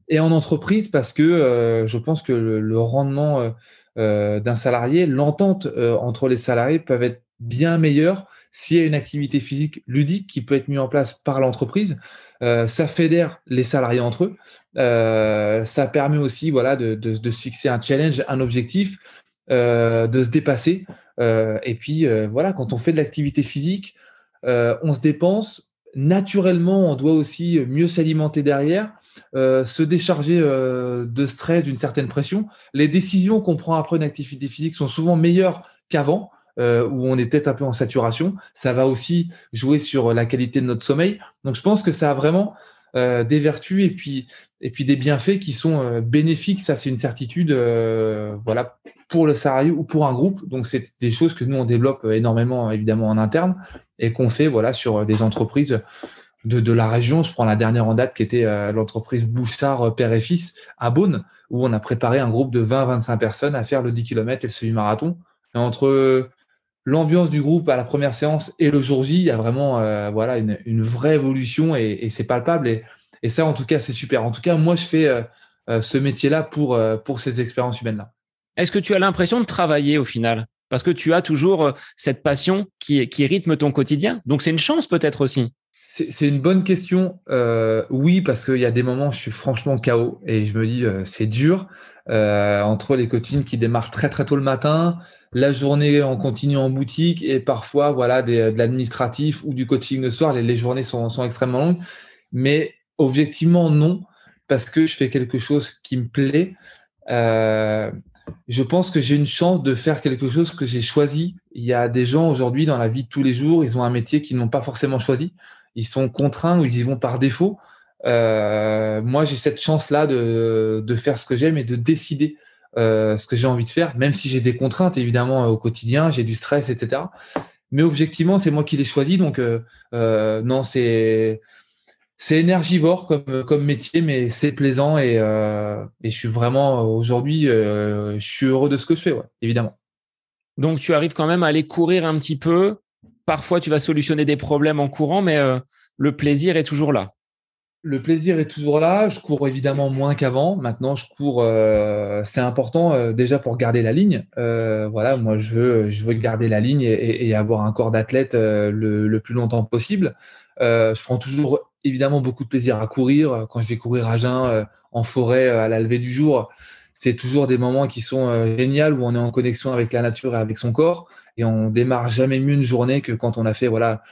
Et en entreprise parce que je pense que le, le rendement d'un salarié, l'entente entre les salariés peuvent être bien meilleur s'il y a une activité physique ludique qui peut être mise en place par l'entreprise. Euh, ça fédère les salariés entre eux. ça permet aussi voilà, de, se fixer un challenge, un objectif, de se dépasser. et puis, voilà, quand on fait de l'activité physique, on se dépense. Naturellement, on doit aussi mieux s'alimenter derrière. se décharger de stress, d'une certaine pression. Les décisions qu'on prend après une activité physique sont souvent meilleures qu'avant euh, où on est peut-être un peu en saturation. Ça va aussi jouer sur la qualité de notre sommeil. Donc je pense que ça a vraiment euh, des vertus et puis, des bienfaits qui sont euh, bénéfiques. Ça, c'est une certitude euh, voilà, pour le salarié ou pour un groupe. Donc c'est des choses que nous, on développe énormément évidemment en interne et qu'on fait sur des entreprises. De, de, la région. Je prends la dernière en date qui était l'entreprise Bouchard Père et Fils à Beaune, où on a préparé un groupe de 20-25 personnes à faire le 10 km et le semi-marathon. entre l'ambiance du groupe à la première séance et le jour J, il y a vraiment euh, voilà, une, vraie évolution et, c'est palpable. Et, ça, en tout cas, c'est super. En tout cas, moi, je fais euh, euh, ce métier-là pour, pour ces expériences humaines-là. Est-ce que tu as l'impression de travailler au final? Parce que tu as toujours cette passion qui, qui rythme ton quotidien. Donc, c'est une chance peut-être aussi. C'est une bonne question. oui, parce qu'il y a des moments où je suis franchement KO et je me dis c'est dur. entre les coachings qui démarrent très très tôt le matin, la journée en continu en boutique et parfois voilà de l'administratif ou du coaching le soir. Les, journées sont, extrêmement longues, mais objectivement non, parce que je fais quelque chose qui me plaît. Euh, je pense que j'ai une chance de faire quelque chose que j'ai choisi. Il y a des gens aujourd'hui dans la vie de tous les jours, ils ont un métier qu'ils n'ont pas forcément choisi. Ils sont contraints ou ils y vont par défaut. Euh, moi, j'ai cette chance-là de, de, faire ce que j'aime et de décider euh, ce que j'ai envie de faire, même si j'ai des contraintes évidemment au quotidien, j'ai du stress, etc. Mais objectivement, c'est moi qui l'ai choisi, donc euh, euh, non, c'est énergivore comme, métier, mais c'est plaisant et, je suis vraiment aujourd'hui, je suis heureux de ce que je fais, évidemment. Donc tu arrives quand même à aller courir un petit peu. Parfois, tu vas solutionner des problèmes en courant, mais le plaisir est toujours là le plaisir est toujours là. Je cours évidemment moins qu'avant. Maintenant, je cours. Euh, c'est important euh, déjà pour garder la ligne. Euh, voilà, moi, je veux, garder la ligne et, avoir un corps d'athlète le, plus longtemps possible. je prends toujours évidemment beaucoup de plaisir à courir. Quand je vais courir à jeun, en forêt, à la levée du jour, c'est toujours des moments qui sont géniaux où on est en connexion avec la nature et avec son corps. Et on démarre jamais mieux une journée que quand on a fait voilà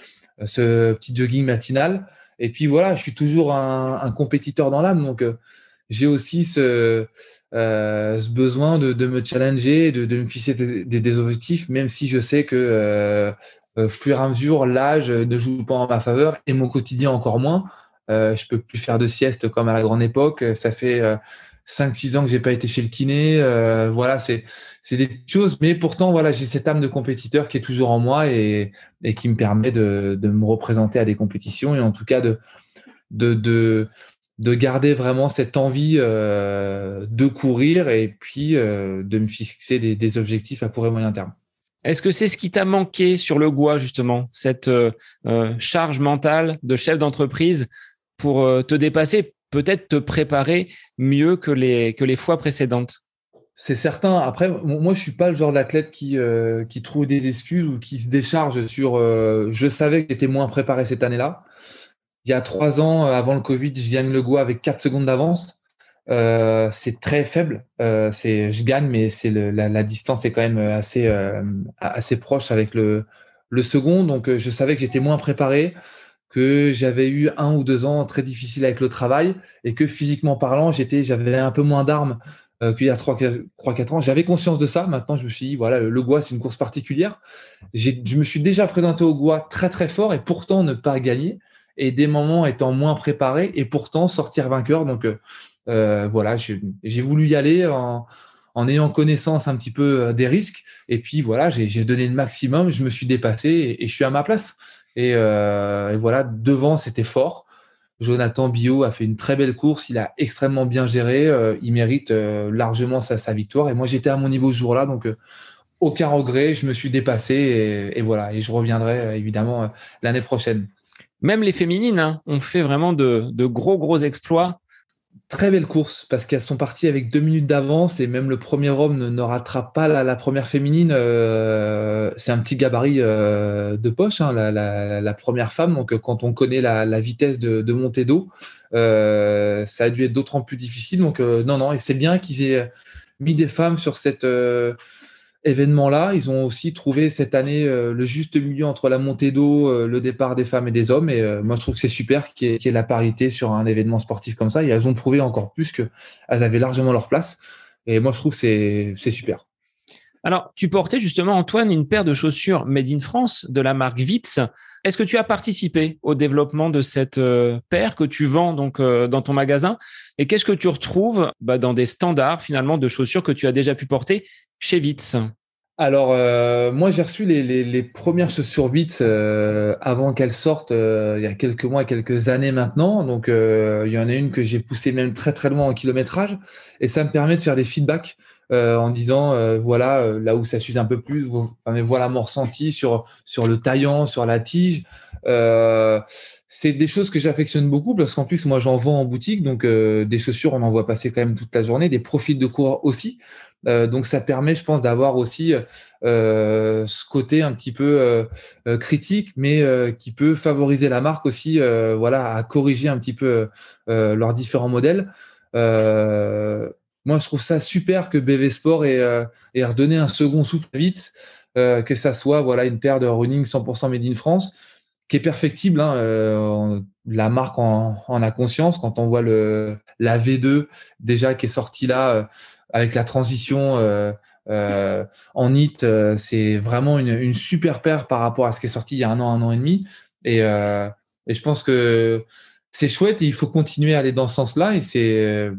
ce petit jogging matinal. Et puis voilà, je suis toujours un, compétiteur dans l'âme, donc euh, j'ai aussi ce, euh, besoin de, me challenger, de, me fixer des, objectifs, même si je sais que euh, euh fur et à mesure, l'âge ne joue pas en ma faveur et mon quotidien encore moins. Je peux plus faire de sieste comme à la grande époque. Ça fait 5-6 ans que j'ai pas été chez le kiné. Voilà, c'est c'est des choses, mais pourtant voilà, j'ai cette âme de compétiteur qui est toujours en moi et, qui me permet de, me représenter à des compétitions et en tout cas de de de, de garder vraiment cette envie euh, de courir et puis euh, de me fixer des, objectifs à court et moyen terme. Est-ce que c'est ce qui t'a manqué sur le Gois justement, cette euh, charge mentale de chef d'entreprise pour te dépasser peut-être te préparer mieux que les, que les fois précédentes? C'est certain. Après, moi, je suis pas le genre d'athlète qui, euh, qui trouve des excuses ou qui se décharge sur. Euh, je savais que j'étais moins préparé cette année-là. Il y a trois ans, euh, avant le Covid, je gagne le Goa avec quatre secondes d'avance. c'est très faible. c'est, je gagne, mais c'est la, distance est quand même assez, proche avec le, second. Donc, je savais que j'étais moins préparé que j'avais eu un ou deux ans très difficiles avec le travail et que physiquement parlant, j'avais un peu moins d'armes euh, qu'il y a 3-4 ans. J'avais conscience de ça. Maintenant, je me suis dit, voilà, le, Goa, c'est une course particulière. Je me suis déjà présenté au Goa très, très fort et pourtant ne pas gagner. Et des moments étant moins préparés et pourtant sortir vainqueur. Donc, euh, euh voilà, j'ai voulu y aller en, en, ayant connaissance un petit peu euh, des risques. Et puis, voilà, j'ai donné le maximum. Je me suis dépassé et, et je suis à ma place. Euh, et, voilà, devant, c'était fort. Jonathan Bio a fait une très belle course. Il a extrêmement bien géré. Euh, il mérite euh, largement sa, victoire. Et moi, j'étais à mon niveau ce jour-là. Donc, aucun regret. Je me suis dépassé. Et, voilà. Et je reviendrai évidemment l'année prochaine. Même les féminines hein, ont fait vraiment de, gros, gros exploits. Très belle course parce qu'elles sont parties avec deux minutes d'avance et même le premier homme ne, rattrape pas la, première féminine. Euh, c'est un petit gabarit euh, de poche, hein, la, première femme. Donc, quand on connaît la, vitesse de, de montée d'eau, ça a dû être d'autant plus difficile. Donc, non, non, et c'est bien qu'ils aient mis des femmes sur cette événement-là. Ils ont aussi trouvé cette année euh, le juste milieu entre la montée d'eau, euh, le départ des femmes et des hommes. Et euh, moi, je trouve que c'est super qu'il y, ait la parité sur un événement sportif comme ça. Et elles ont prouvé encore plus qu'elles avaient largement leur place. Et moi, je trouve que c'est super. Alors, tu portais justement, Antoine, une paire de chaussures Made in France de la marque Vitz. Est-ce que tu as participé au développement de cette paire que tu vends donc dans ton magasin? Et qu'est-ce que tu retrouves bah, dans des standards finalement de chaussures que tu as déjà pu porter chez Vitz? Alors, euh, moi, j'ai reçu les, premières chaussures Vitz euh, avant qu'elles sortent euh, il y a quelques mois, quelques années maintenant. Donc, il y en a une que j'ai poussée même très, très loin en kilométrage. Et ça me permet de faire des feedbacks en disant, voilà, là où ça s'use un peu plus, voilà mon ressenti sur, le taillant, sur la tige. c'est des choses que j'affectionne beaucoup parce qu'en plus, moi, j'en vends en boutique. Donc, des chaussures, on en voit passer quand même toute la journée, des profils de coureurs aussi. Euh, donc ça permet, je pense, d'avoir aussi euh, ce côté un petit peu euh, critique, mais qui peut favoriser la marque aussi, voilà, à corriger un petit peu leurs différents modèles. Moi, je trouve ça super que BV Sport ait, redonné un second souffle vite, que ça soit voilà une paire de running 100% made in France qui est perfectible. Hein, la marque en, en, a conscience quand on voit le la V2 déjà qui est sortie là avec la transition euh, euh, en NIT, euh, c'est vraiment une, super paire par rapport à ce qui est sorti il y a un an, un an et demi. Et, je pense que c'est chouette et il faut continuer à aller dans ce sens-là. Et c'est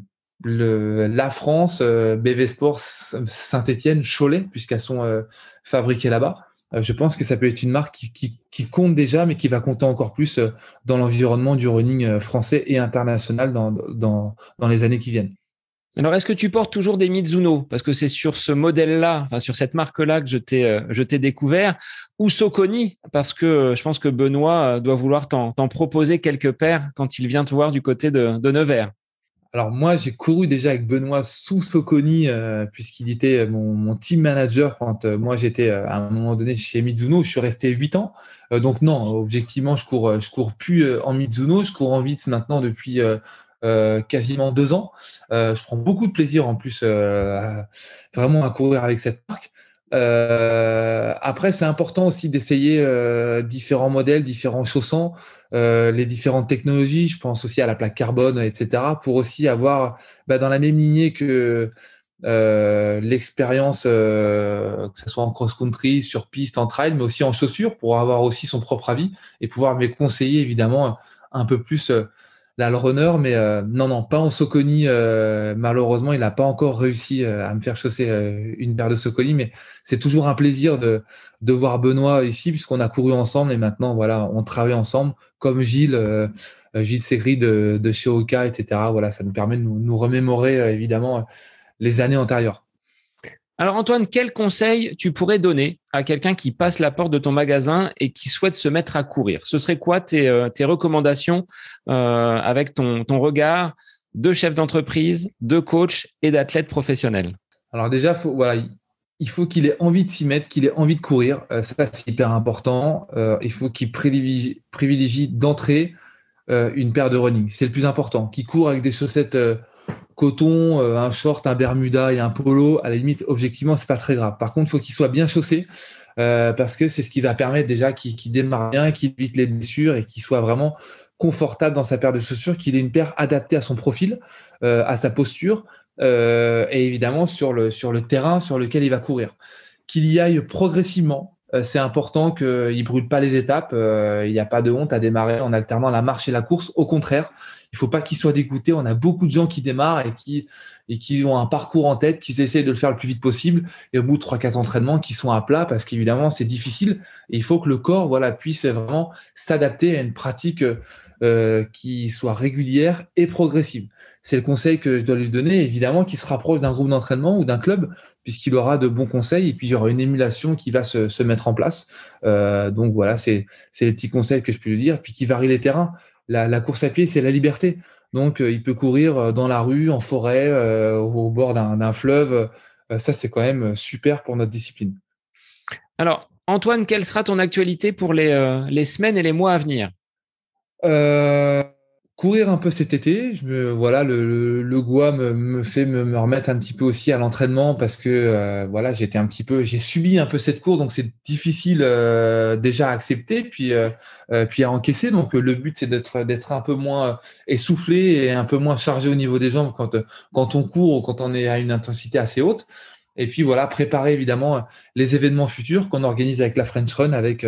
la France, BV Sports, Saint-Etienne, Cholet, puisqu'elles sont fabriquées là-bas. Je pense que ça peut être une marque qui, compte déjà, mais qui va compter encore plus dans l'environnement du running français et international dans, les années qui viennent. Alors, est-ce que tu portes toujours des Mizuno? Parce que c'est sur ce modèle-là, enfin sur cette marque-là que je t'ai, euh, découvert. Ou Soconi? Parce que euh, je pense que Benoît euh, doit vouloir t'en, proposer quelques paires quand il vient te voir du côté de Nevers. Alors moi, j'ai couru déjà avec Benoît sous Soconi, puisqu'il était mon, team manager quand moi j'étais à un moment donné chez Mizuno. Je suis resté 8 ans. donc non, objectivement, je cours, je cours plus en Mizuno. Je cours en Vitz maintenant depuis euh, quasiment deux ans. Euh, je prends beaucoup de plaisir en plus euh, vraiment à courir avec cette marque. après, c'est important aussi d'essayer différents modèles, différents chaussons, les différentes technologies. Je pense aussi à la plaque carbone, etc. Pour aussi avoir bah, dans la même lignée que l'expérience, que ce soit en cross-country, sur piste, en trail, mais aussi en chaussures, pour avoir aussi son propre avis et pouvoir me conseiller évidemment un peu plus la runner, mais euh, non, non, pas en Soconi. Euh, malheureusement, il n'a pas encore réussi euh, à me faire chausser une paire de Soconi, mais c'est toujours un plaisir de, de voir Benoît ici, puisqu'on a couru ensemble et maintenant, voilà, on travaille ensemble, comme Gilles, Gilles Segri de, de chez Oka, etc. Voilà, ça nous permet de nous remémorer évidemment les années antérieures. Alors Antoine, quel conseil tu pourrais donner à quelqu'un qui passe la porte de ton magasin et qui souhaite se mettre à courir? Ce serait quoi tes, euh, recommandations euh, avec ton, regard de chef d'entreprise, de coach et d'athlète professionnel? Alors déjà, il faut qu'il ait envie de s'y mettre, qu'il ait envie de courir. Euh, ça, c'est hyper important. il faut qu'il privilégie, privilégie d'entrée une paire de running. C'est le plus important. Qu'il court avec des chaussettes coton, euh, un short, un bermuda et un polo, à la limite, objectivement, c'est pas très grave. Par contre, il faut qu'il soit bien chaussé euh, parce que c'est ce qui va permettre déjà qu'il démarre bien, qu'il évite les blessures et qu'il soit vraiment confortable dans sa paire de chaussures, qu'il ait une paire adaptée à son profil, euh, à sa posture et évidemment sur le, sur le terrain sur lequel il va courir. Qu'il y aille progressivement, c'est important qu'il ne brûle pas les étapes. il n'y a pas de honte à démarrer en alternant la marche et la course. Au contraire, il faut pas qu'ils soient dégoûtés. On a beaucoup de gens qui démarrent et qui, et qui ont un parcours en tête, qui essaient de le faire le plus vite possible. Et au bout de 3-4 entraînements, qui sont à plat parce qu'évidemment, c'est difficile. Il faut que le corps voilà, puisse vraiment s'adapter à une pratique euh, qui soit régulière et progressive. C'est le conseil que je dois lui donner, évidemment, qui se rapproche d'un groupe d'entraînement ou d'un club, puisqu'il aura de bons conseils et puis il y aura une émulation qui va se, se mettre en place. Euh, donc voilà, c'est les petits conseils que je peux lui dire, puis qui varie les terrains la, course à pied, c'est la liberté. Donc, il peut courir dans la rue, en forêt, au bord d'un fleuve. ça, c'est quand même super pour notre discipline. Alors, Antoine, quelle sera ton actualité pour les, les semaines et les mois à venir? Courir un peu cet été. Je me, voilà, le, le, Goa me, fait me, remettre un petit peu aussi à l'entraînement parce que euh, voilà, j'étais un petit peu, j'ai subi un peu cette course, donc c'est difficile euh, déjà à accepter, puis euh, puis à encaisser. Donc le but c'est d'être d'être un peu moins essoufflé et un peu moins chargé au niveau des jambes quand quand on court ou quand on est à une intensité assez haute. Et puis voilà, préparer évidemment les événements futurs qu'on organise avec la French Run, avec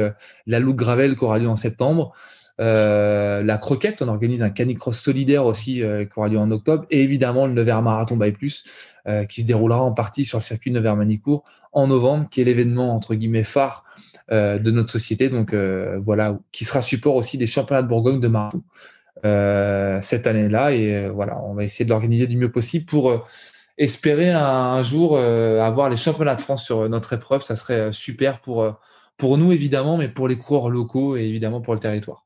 la Loup Gravel qui aura lieu en septembre. Euh, la croquette, on organise un canicross solidaire aussi euh, qui aura lieu en octobre. Et évidemment, le Nevers Marathon by Plus euh, qui se déroulera en partie sur le circuit Nevers-Manicourt en novembre, qui est l'événement entre guillemets phare de notre société. Donc voilà, qui sera support aussi des championnats de Bourgogne de marathon cette année-là. Et voilà, on va essayer de l'organiser du mieux possible pour espérer un, jour avoir les championnats de France sur notre épreuve. Ça serait super pour nous, évidemment, mais pour les coureurs locaux et évidemment pour le territoire.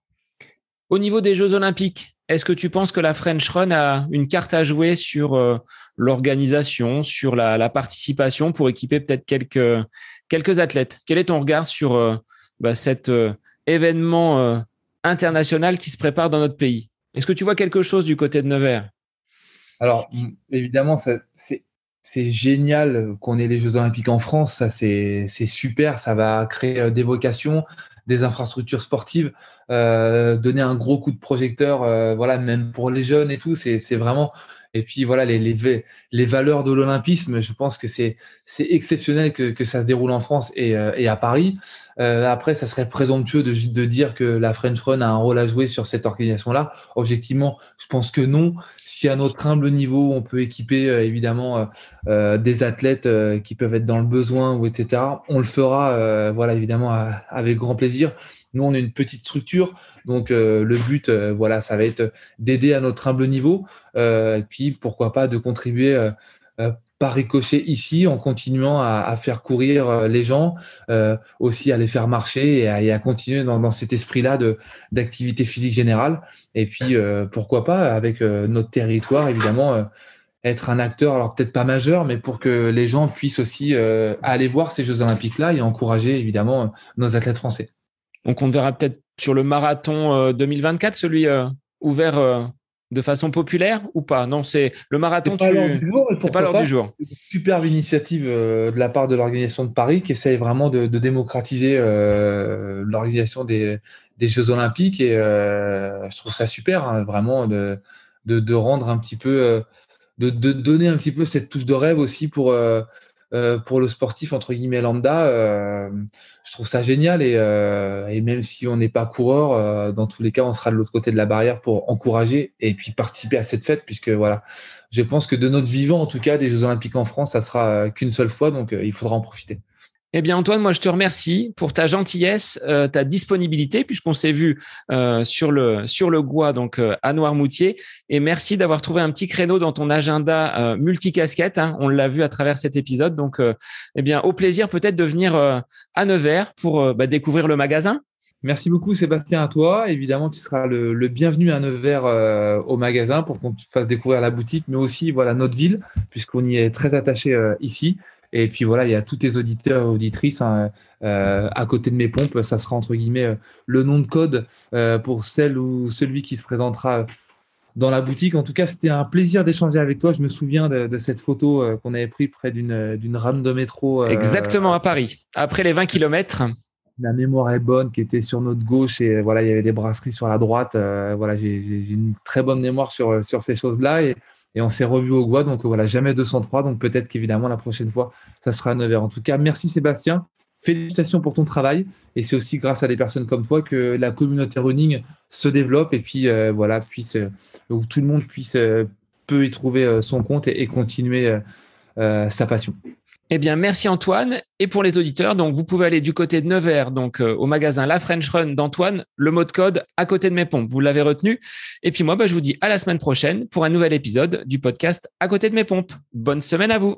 Au niveau des Jeux Olympiques, est-ce que tu penses que la French Run a une carte à jouer sur euh, l'organisation, sur la, participation pour équiper peut-être quelques, quelques athlètes? Quel est ton regard sur euh, bah, cet euh, événement international qui se prépare dans notre pays? Est-ce que tu vois quelque chose du côté de Nevers? Alors, évidemment, c'est c'est génial qu'on ait les Jeux Olympiques en France. Ça, c'est super. Ça va créer des vocations des infrastructures sportives, euh, donner un gros coup de projecteur, euh, voilà, même pour les jeunes et tout, c'est vraiment. Et puis voilà, les, les, les valeurs de l'olympisme, je pense que c'est exceptionnel que, que, ça se déroule en France et, euh, et à Paris. Euh, après, ça serait présomptueux de, de, dire que la French Run a un rôle à jouer sur cette organisation-là. Objectivement, je pense que non. Si à notre humble niveau, on peut équiper euh, évidemment euh, des athlètes qui peuvent être dans le besoin ou etc., on le fera, voilà, évidemment, avec grand plaisir. Nous, on est une petite structure, donc le but, voilà, ça va être d'aider à notre humble niveau, et puis pourquoi pas de contribuer par ricochet ici en continuant à, faire courir euh, les gens, euh, aussi à les faire marcher et à, continuer dans, cet esprit-là d'activité physique générale. Et puis euh, pourquoi pas avec notre territoire évidemment être un acteur, alors peut-être pas majeur, mais pour que les gens puissent aussi aller voir ces Jeux Olympiques-là et encourager évidemment nos athlètes français. Donc on verra peut-être sur le marathon 2024, celui ouvert de façon populaire ou pas? Non, c'est le marathon. C'est pas l'heure du jour, pas l'heure du jour. Une superbe initiative euh, de la part de l'organisation de Paris qui essaye vraiment de, démocratiser euh, l'organisation des, Jeux Olympiques et euh, je trouve ça super, hein, vraiment de, de, rendre un petit peu, de, donner un petit peu cette touche de rêve aussi pour euh, pour le sportif entre guillemets lambda, euh, je trouve ça génial et, euh, et même si on n'est pas coureur, dans tous les cas, on sera de l'autre côté de la barrière pour encourager et puis participer à cette fête puisque voilà, je pense que de notre vivant en tout cas des Jeux Olympiques en France, ça sera qu'une seule fois, donc il faudra en profiter. Eh bien, Antoine, moi, je te remercie pour ta gentillesse, euh, ta disponibilité, puisqu'on s'est vu euh, sur le sur le Gois, donc euh, à Noirmoutier. Et merci d'avoir trouvé un petit créneau dans ton agenda multicasquette. Hein, on l'a vu à travers cet épisode. Donc, eh bien, au plaisir peut-être de venir à Nevers pour bah, découvrir le magasin. Merci beaucoup, Sébastien, à toi. Évidemment, tu seras le, le bienvenu à Nevers au magasin pour qu'on te fasse découvrir la boutique, mais aussi voilà notre ville, puisqu'on y est très attaché ici. Et puis voilà, il y a tous tes auditeurs et auditrices hein, euh, à côté de mes pompes. Ça sera entre guillemets euh, le nom de code euh, pour celle ou celui qui se présentera dans la boutique. En tout cas, c'était un plaisir d'échanger avec toi. Je me souviens de, cette photo qu'on avait prise près d'une rame de métro. Exactement, à Paris, après les 20 km. La mémoire est bonne, qui était sur notre gauche et voilà, il y avait des brasseries sur la droite. voilà, j'ai une très bonne mémoire sur, sur ces choses-là. Et et on s'est revu au Gois, donc voilà, jamais 203. Donc peut-être qu'évidemment, la prochaine fois, ça sera à 9h. En tout cas, merci Sébastien. Félicitations pour ton travail. Et c'est aussi grâce à des personnes comme toi que la communauté running se développe et puis euh, voilà, puisse, euh, où tout le monde puisse, euh, peut y trouver son compte et continuer sa passion. Eh bien, merci Antoine. Et pour les auditeurs, donc vous pouvez aller du côté de Nevers, donc euh, au magasin La French Run d'Antoine, le mot de code à côté de mes pompes. Vous l'avez retenu. Et puis moi, bah, je vous dis à la semaine prochaine pour un nouvel épisode du podcast à côté de mes pompes. Bonne semaine à vous.